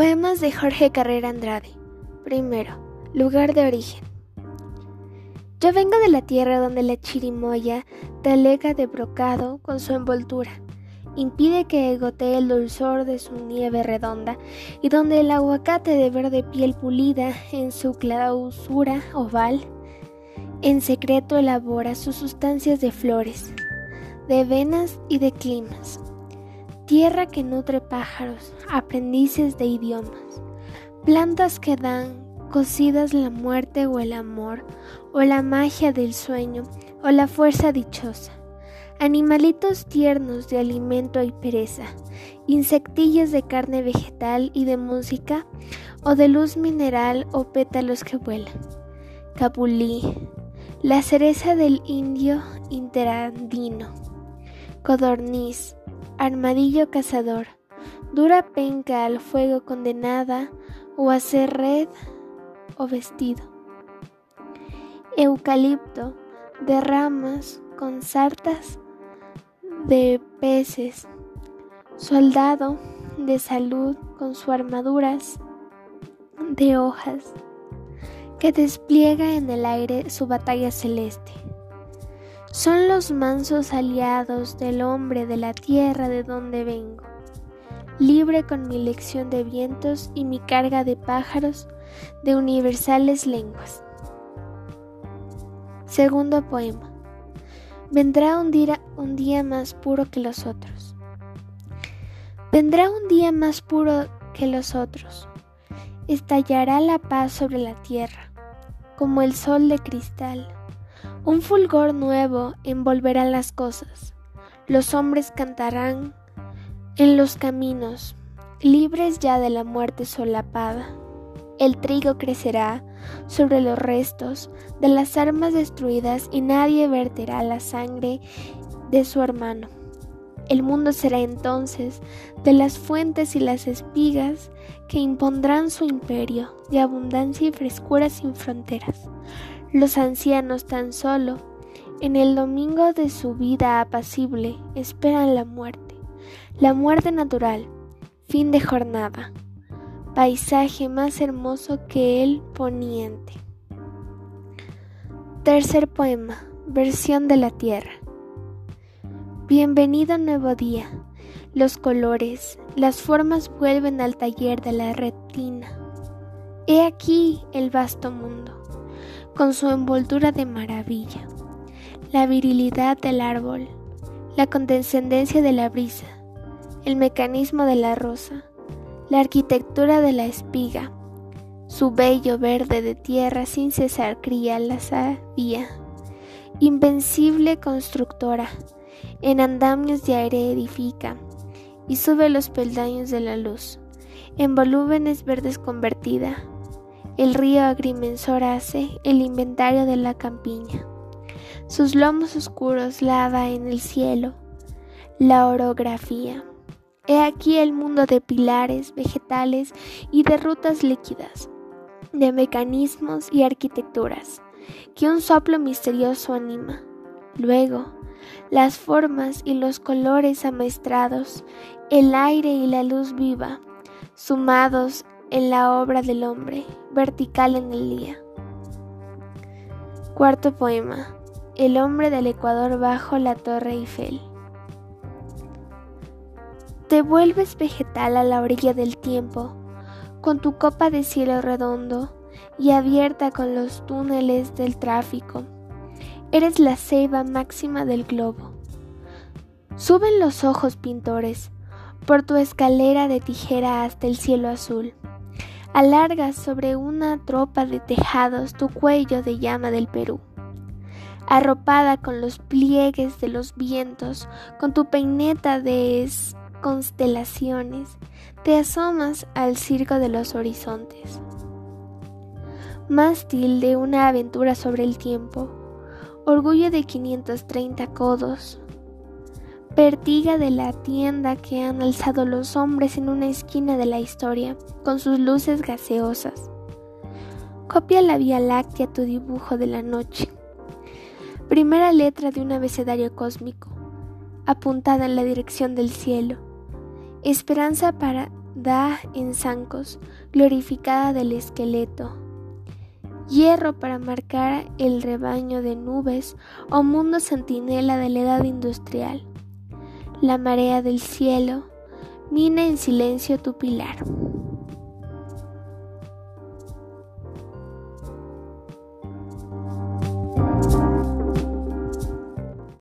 Poemas de Jorge Carrera Andrade. Primero, lugar de origen. Yo vengo de la tierra donde la chirimoya talega de brocado con su envoltura impide que gotee el dulzor de su nieve redonda y donde el aguacate de verde piel pulida en su clausura oval en secreto elabora sus sustancias de flores, de venas y de climas. Tierra que nutre pájaros, aprendices de idiomas, plantas que dan cocidas la muerte o el amor, o la magia del sueño, o la fuerza dichosa. Animalitos tiernos de alimento y pereza, insectillos de carne vegetal y de música, o de luz mineral o pétalos que vuelan. Capulí, la cereza del indio interandino. Codorniz, armadillo cazador, dura penca al fuego condenada o hacer red o vestido. Eucalipto, de ramas con sartas de peces. Soldado de salud con sus armaduras de hojas que despliega en el aire su batalla celeste. Son los mansos aliados del hombre de la tierra de donde vengo, libre con mi lección de vientos y mi carga de pájaros de universales lenguas. Segundo poema. Vendrá un día, un día más puro que los otros. Vendrá un día más puro que los otros. Estallará la paz sobre la tierra, como el sol de cristal. Un fulgor nuevo envolverá las cosas. Los hombres cantarán en los caminos, libres ya de la muerte solapada. El trigo crecerá sobre los restos de las armas destruidas y nadie verterá la sangre de su hermano. El mundo será entonces de las fuentes y las espigas que impondrán su imperio de abundancia y frescura sin fronteras. Los ancianos tan solo, en el domingo de su vida apacible, esperan la muerte, la muerte natural, fin de jornada paisaje más hermoso que el poniente. Tercer poema, versión de la tierra. Bienvenido nuevo día. Los colores, las formas vuelven al taller de la retina. He aquí el vasto mundo, con su envoltura de maravilla, la virilidad del árbol, la condescendencia de la brisa, el mecanismo de la rosa, la arquitectura de la espiga, su bello verde de tierra sin cesar cría la sabía, invencible constructora, en andamios de aire edifica y sube los peldaños de la luz, en volúmenes verdes convertida, el río agrimensor hace el inventario de la campiña, sus lomos oscuros lava en el cielo la orografía. He aquí el mundo de pilares, vegetales y de rutas líquidas, de mecanismos y arquitecturas, que un soplo misterioso anima. Luego, las formas y los colores amaestrados, el aire y la luz viva, sumados en la obra del hombre, vertical en el día. Cuarto poema. El hombre del Ecuador bajo la Torre Eiffel. Te vuelves vegetal a la orilla del tiempo, con tu copa de cielo redondo y abierta con los túneles del tráfico. Eres la ceiba máxima del globo. Suben los ojos pintores por tu escalera de tijera hasta el cielo azul. Alargas sobre una tropa de tejados tu cuello de llama del Perú. Arropada con los pliegues de los vientos, con tu peineta de constelaciones, te asomas al circo de los horizontes. Mástil de una aventura sobre el tiempo, orgullo de 530 codos, pertiga de la tienda que han alzado los hombres en una esquina de la historia, con sus luces gaseosas. Copia la Vía Láctea tu dibujo de la noche. Primera letra de un abecedario cósmico, apuntada en la dirección del cielo esperanza para da en zancos, glorificada del esqueleto. Hierro para marcar el rebaño de nubes o mundo centinela de la edad industrial. La marea del cielo mina en silencio tu pilar.